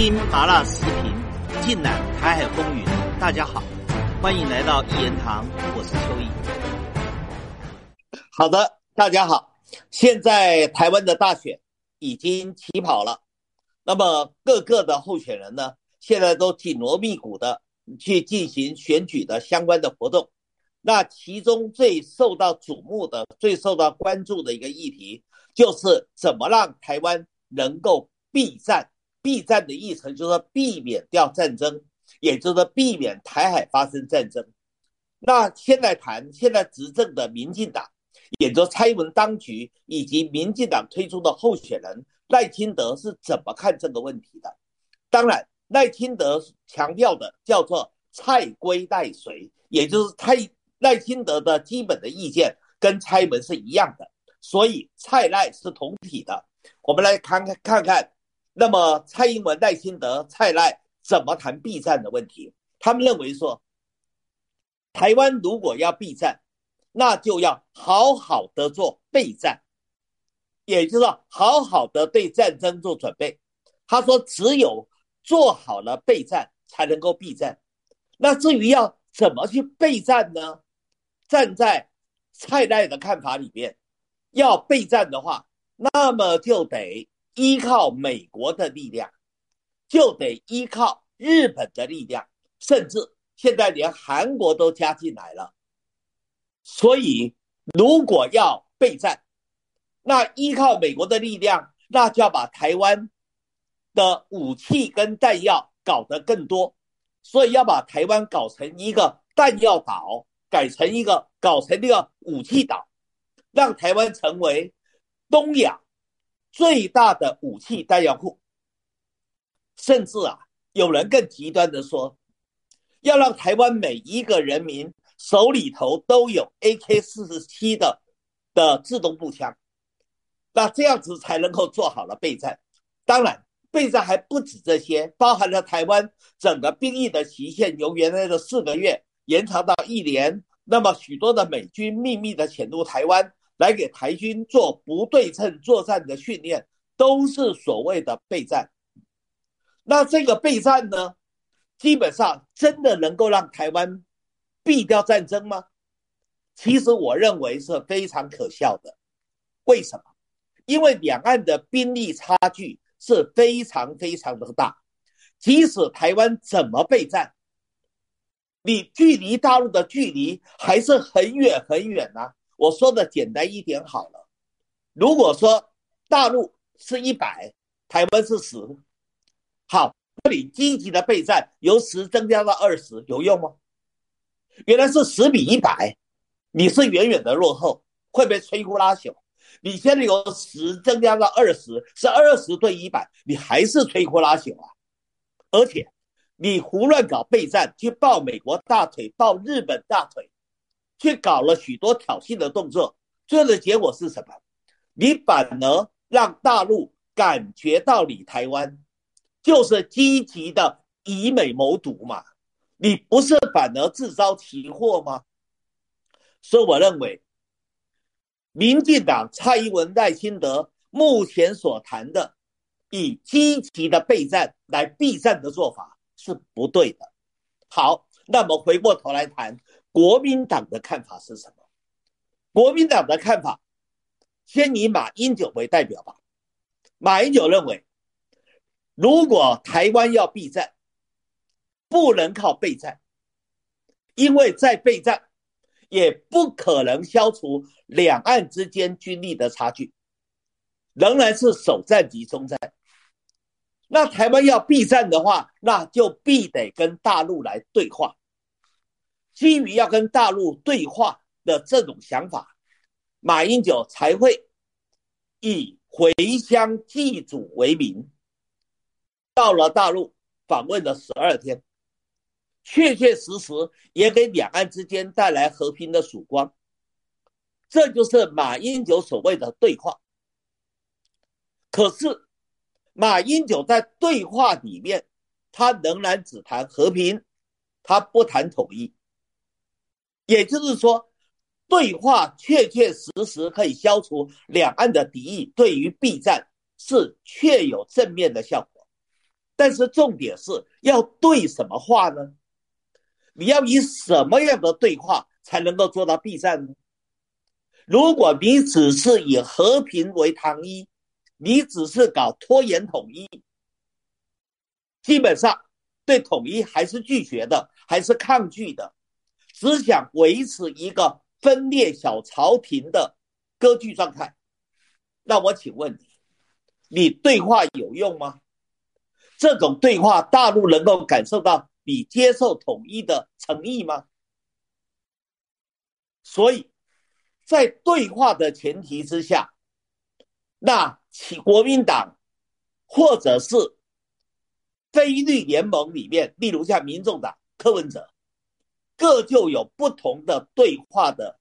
听麻辣时评，尽览台海风云。大家好，欢迎来到一言堂，我是邱毅。好的，大家好。现在台湾的大选已经起跑了，那么各个的候选人呢，现在都紧锣密鼓的去进行选举的相关的活动。那其中最受到瞩目的、最受到关注的一个议题，就是怎么让台湾能够避战。避战的议程就是避免掉战争，也就是避免台海发生战争。那现在谈现在执政的民进党，也就蔡英文当局以及民进党推出的候选人赖清德是怎么看这个问题的？当然，赖清德强调的叫做“蔡归赖随”，也就是蔡赖清德的基本的意见跟蔡英文是一样的，所以蔡赖是同体的。我们来看看看看。那么，蔡英文、赖清德、蔡赖怎么谈避战的问题？他们认为说，台湾如果要避战，那就要好好的做备战，也就是说，好好的对战争做准备。他说，只有做好了备战，才能够避战。那至于要怎么去备战呢？站在蔡赖的看法里面，要备战的话，那么就得。依靠美国的力量，就得依靠日本的力量，甚至现在连韩国都加进来了。所以，如果要备战，那依靠美国的力量，那就要把台湾的武器跟弹药搞得更多。所以，要把台湾搞成一个弹药岛，改成一个搞成一个武器岛，让台湾成为东亚。最大的武器弹药库，甚至啊，有人更极端的说，要让台湾每一个人民手里头都有 AK 四十七的的自动步枪，那这样子才能够做好了备战。当然，备战还不止这些，包含了台湾整个兵役的期限由原来的四个月延长到一年，那么许多的美军秘密的潜入台湾。来给台军做不对称作战的训练，都是所谓的备战。那这个备战呢，基本上真的能够让台湾避掉战争吗？其实我认为是非常可笑的。为什么？因为两岸的兵力差距是非常非常的大，即使台湾怎么备战，你距离大陆的距离还是很远很远呐。我说的简单一点好了，如果说大陆是一百，台湾是十，好，那你积极的备战，由十增加到二十，有用吗？原来是十比一百，你是远远的落后，会被摧枯拉朽。你现在由十增加到二十，是二十对一百，你还是摧枯拉朽啊！而且你胡乱搞备战，去抱美国大腿，抱日本大腿。去搞了许多挑衅的动作，最后的结果是什么？你反而让大陆感觉到你台湾就是积极的以美谋独嘛？你不是反而自招其祸吗？所以我认为，民进党蔡英文、赖清德目前所谈的以积极的备战来避战的做法是不对的。好，那么回过头来谈。国民党的看法是什么？国民党的看法，先以马英九为代表吧。马英九认为，如果台湾要避战，不能靠备战，因为在备战也不可能消除两岸之间军力的差距，仍然是首战集中战。那台湾要避战的话，那就必得跟大陆来对话。基于要跟大陆对话的这种想法，马英九才会以回乡祭祖为名，到了大陆访问了十二天，确确实实也给两岸之间带来和平的曙光。这就是马英九所谓的对话。可是，马英九在对话里面，他仍然只谈和平，他不谈统一。也就是说，对话确确实实可以消除两岸的敌意，对于避战是确有正面的效果。但是重点是要对什么话呢？你要以什么样的对话才能够做到避战呢？如果你只是以和平为糖衣，你只是搞拖延统一，基本上对统一还是拒绝的，还是抗拒的，只想维持一个分裂小朝廷的割据状态。那我请问你，你对话有用吗？这种对话，大陆能够感受到你接受统一的诚意吗？所以，在对话的前提之下，那其国民党或者是非绿联盟里面，例如像民众党柯文哲，各就有不同的对话的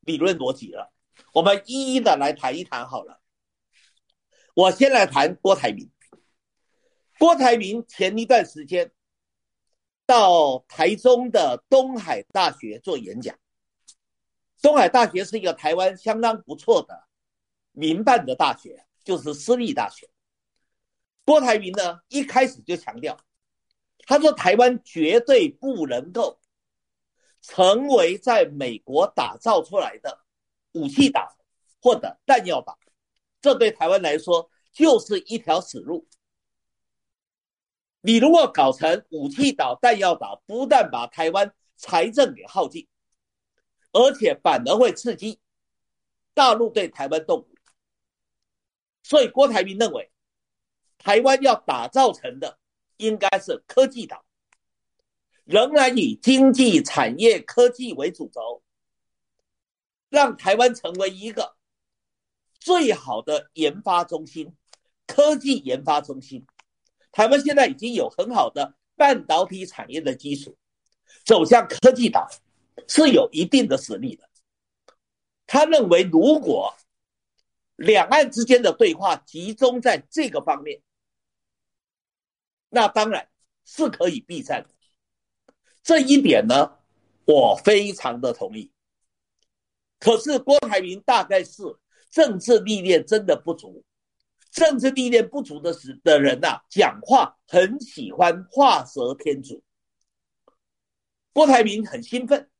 理论逻辑了。我们一一的来谈一谈好了。我先来谈郭台铭。郭台铭前一段时间到台中的东海大学做演讲。东海大学是一个台湾相当不错的民办的大学，就是私立大学。郭台铭呢一开始就强调，他说台湾绝对不能够成为在美国打造出来的武器岛或者弹药岛，这对台湾来说就是一条死路。你如果搞成武器岛、弹药岛，不但把台湾财政给耗尽。而且反而会刺激大陆对台湾动武，所以郭台铭认为，台湾要打造成的应该是科技岛，仍然以经济产业科技为主轴，让台湾成为一个最好的研发中心、科技研发中心。台湾现在已经有很好的半导体产业的基础，走向科技岛。是有一定的实力的。他认为，如果两岸之间的对话集中在这个方面，那当然是可以避战的。这一点呢，我非常的同意。可是郭台铭大概是政治历练真的不足，政治历练不足的时的人呐，讲话很喜欢画蛇添足。郭台铭很兴奋。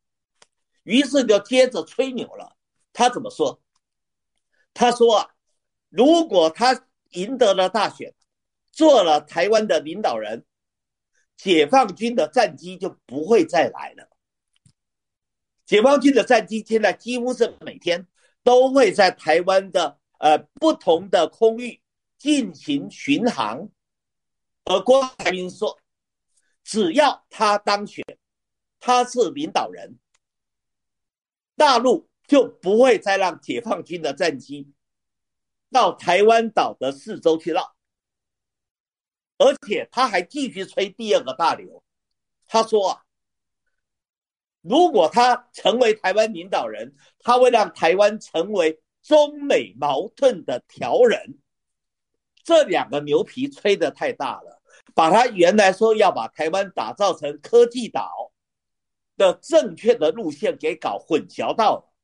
于是就接着吹牛了。他怎么说？他说啊，如果他赢得了大选，做了台湾的领导人，解放军的战机就不会再来了。解放军的战机现在几乎是每天都会在台湾的呃不同的空域进行巡航。而郭台铭说，只要他当选，他是领导人。大陆就不会再让解放军的战机到台湾岛的四周去绕，而且他还继续吹第二个大流。他说啊，如果他成为台湾领导人，他会让台湾成为中美矛盾的调人。这两个牛皮吹得太大了，把他原来说要把台湾打造成科技岛。的正确的路线给搞混淆到了。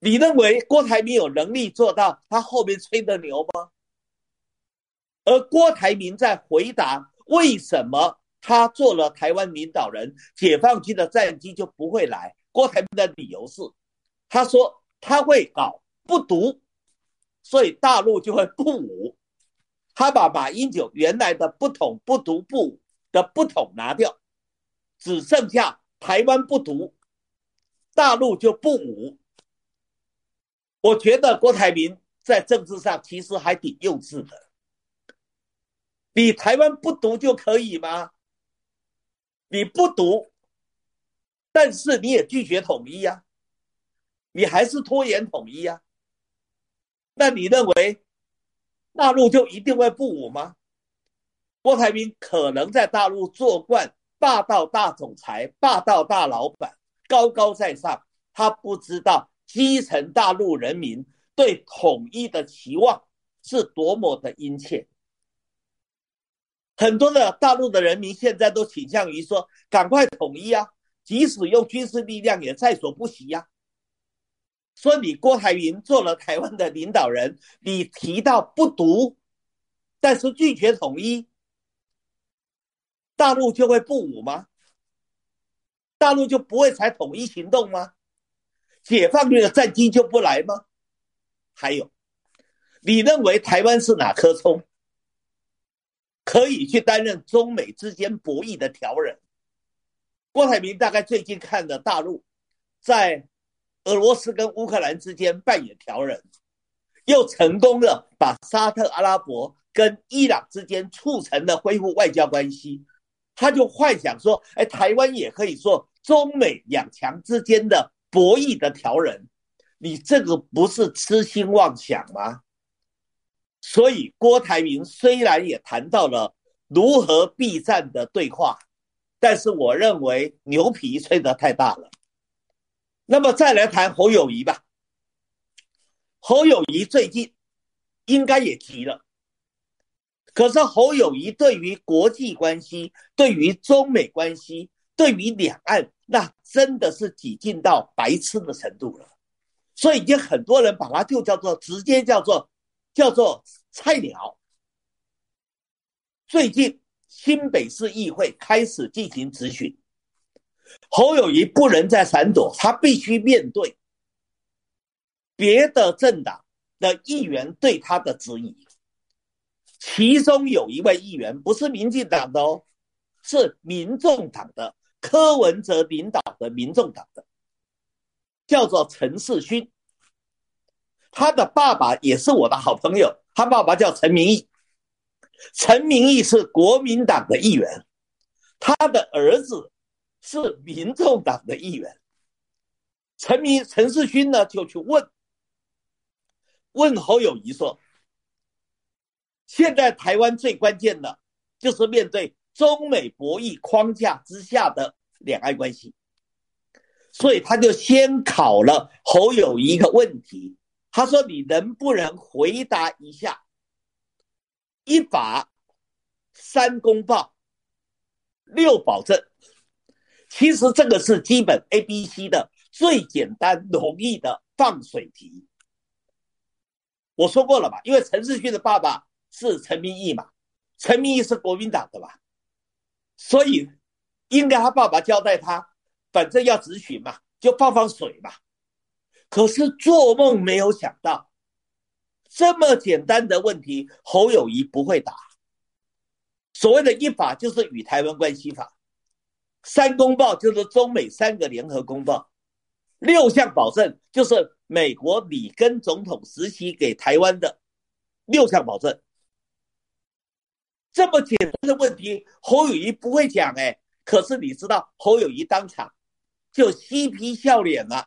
你认为郭台铭有能力做到他后面吹的牛吗？而郭台铭在回答为什么他做了台湾领导人，解放军的战机就不会来？郭台铭的理由是，他说他会搞不独，所以大陆就会不武。他把马英九原来的不统不独不武的不统拿掉。只剩下台湾不独，大陆就不武。我觉得郭台铭在政治上其实还挺幼稚的。你台湾不读就可以吗？你不读，但是你也拒绝统一呀，你还是拖延统一呀。那你认为大陆就一定会不武吗？郭台铭可能在大陆做惯。霸道大总裁、霸道大老板，高高在上，他不知道基层大陆人民对统一的期望是多么的殷切。很多的大陆的人民现在都倾向于说：“赶快统一啊！即使用军事力量也在所不惜呀。”说你郭台铭做了台湾的领导人，你提到不独，但是拒绝统一，大陆就会不武吗？大陆就不会采统一行动吗？解放军的战机就不来吗？还有，你认为台湾是哪棵葱，可以去担任中美之间博弈的调人？郭台铭大概最近看的大陆，在俄罗斯跟乌克兰之间扮演调人，又成功的把沙特阿拉伯跟伊朗之间促成了恢复外交关系，他就幻想说，哎，台湾也可以做中美两强之间的博弈的调人，你这个不是痴心妄想吗？所以郭台铭虽然也谈到了如何避战的对话。但是我认为牛皮吹得太大了。那么再来谈侯友谊吧。侯友谊最近应该也急了。可是侯友谊对于国际关系、对于中美关系、对于两岸，那真的是挤进到白痴的程度了。所以已经很多人把他就叫做直接叫做叫做菜鸟。最近。新北市议会开始进行质询，侯友谊不能再闪躲，他必须面对别的政党的议员对他的质疑。其中有一位议员不是民进党的哦，是民众党的柯文哲领导的民众党的，叫做陈世勋。他的爸爸也是我的好朋友，他爸爸叫陈明义。陈明义是国民党的议员，他的儿子是民众党的议员。陈明陈世勋呢，就去问问侯友谊说：“现在台湾最关键的，就是面对中美博弈框架之下的两岸关系。”所以他就先考了侯友谊一个问题，他说：“你能不能回答一下？”一法三公报六保证，其实这个是基本 A、B、C 的最简单容易的放水题。我说过了吧？因为陈世勋的爸爸是陈明义嘛，陈明义是国民党的吧，所以应该他爸爸交代他，反正要执行嘛，就放放水嘛。可是做梦没有想到。这么简单的问题，侯友谊不会答。所谓的一法就是与台湾关系法，三公报就是中美三个联合公报，六项保证就是美国里根总统时期给台湾的六项保证。这么简单的问题，侯友谊不会讲哎。可是你知道，侯友谊当场就嬉皮笑脸了。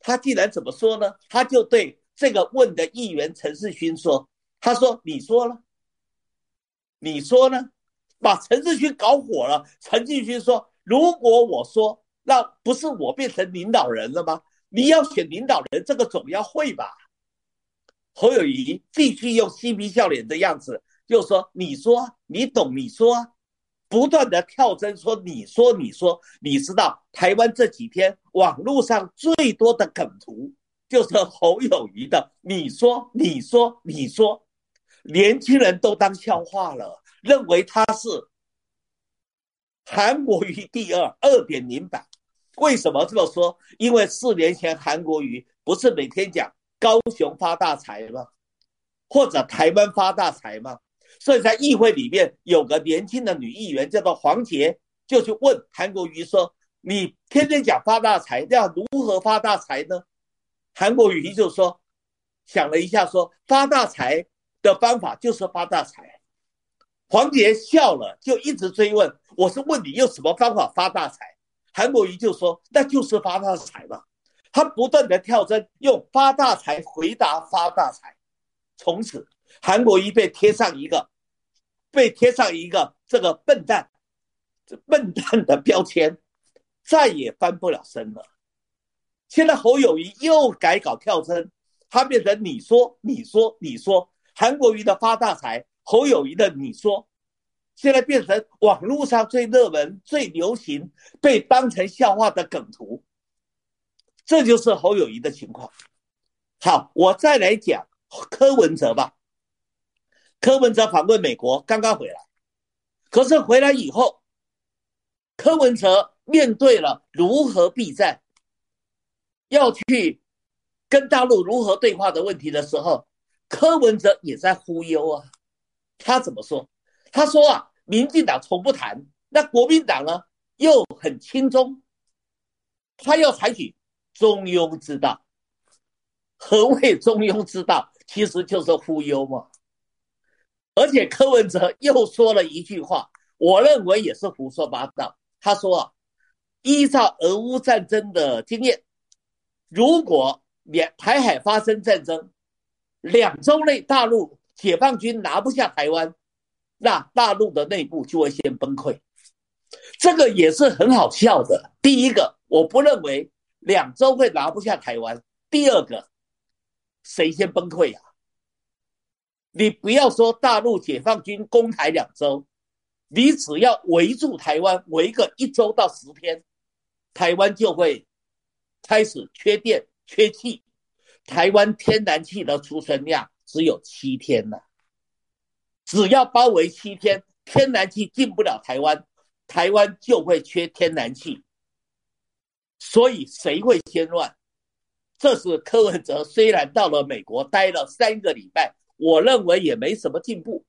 他既然怎么说呢？他就对。这个问的议员陈世勋说：“他说你说了，你说呢？把陈世勋搞火了。陈世勋说：如果我说，那不是我变成领导人了吗？你要选领导人，这个总要会吧？”侯友谊继续用嬉皮笑脸的样子，就说：“你说，你懂？你说，不断的跳针说，你说，你说，你知道台湾这几天网络上最多的梗图。”就是侯友谊的，你说，你说，你说，年轻人都当笑话了，认为他是韩国瑜第二二点零版。为什么这么说？因为四年前韩国瑜不是每天讲高雄发大财吗？或者台湾发大财吗？所以在议会里面有个年轻的女议员叫做黄杰，就去问韩国瑜说：“你天天讲发大财，要如何发大财呢？”韩国瑜就说，想了一下，说发大财的方法就是发大财。黄杰笑了，就一直追问：“我是问你用什么方法发大财？”韩国瑜就说：“那就是发大财嘛。”他不断的跳针，用发大财回答发大财。从此，韩国瑜被贴上一个被贴上一个这个笨蛋、这笨蛋的标签，再也翻不了身了。现在侯友谊又改搞跳针，他变成你说你说你说韩国瑜的发大财，侯友谊的你说，现在变成网络上最热门、最流行、被当成笑话的梗图，这就是侯友谊的情况。好，我再来讲柯文哲吧。柯文哲访问美国，刚刚回来，可是回来以后，柯文哲面对了如何避战，要去跟大陆如何对话的问题的时候，柯文哲也在忽悠啊。他怎么说？他说啊，民进党从不谈，那国民党呢又很轻中，他要采取中庸之道。何谓中庸之道？其实就是忽悠嘛。而且柯文哲又说了一句话，我认为也是胡说八道。他说啊，依照俄乌战争的经验，如果两台海发生战争，两周内大陆解放军拿不下台湾，那大陆的内部就会先崩溃。这个也是很好笑的。第一个，我不认为两周会拿不下台湾；第二个，谁先崩溃呀？你不要说大陆解放军攻台两周，你只要围住台湾，围个一周到十天，台湾就会开始缺电、缺气。台湾天然气的储存量只有七天了，只要包围七天，天然气进不了台湾，台湾就会缺天然气。所以谁会先乱？这是柯文哲虽然到了美国待了三个礼拜。我认为也没什么进步，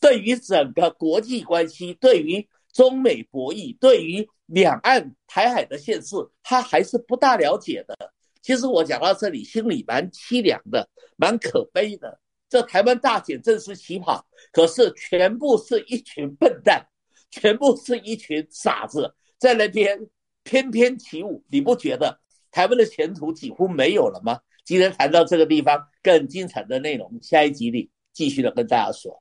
对于整个国际关系，对于中美博弈，对于两岸台海的现实，他还是不大了解的。其实我讲到这里，心里蛮凄凉的，蛮可悲的。这台湾大选正式起跑，可是全部是一群笨蛋，全部是一群傻子在那边翩翩起舞，你不觉得台湾的前途几乎没有了吗？今天谈到这个地方，更精彩的内容，下一集里继续的跟大家说。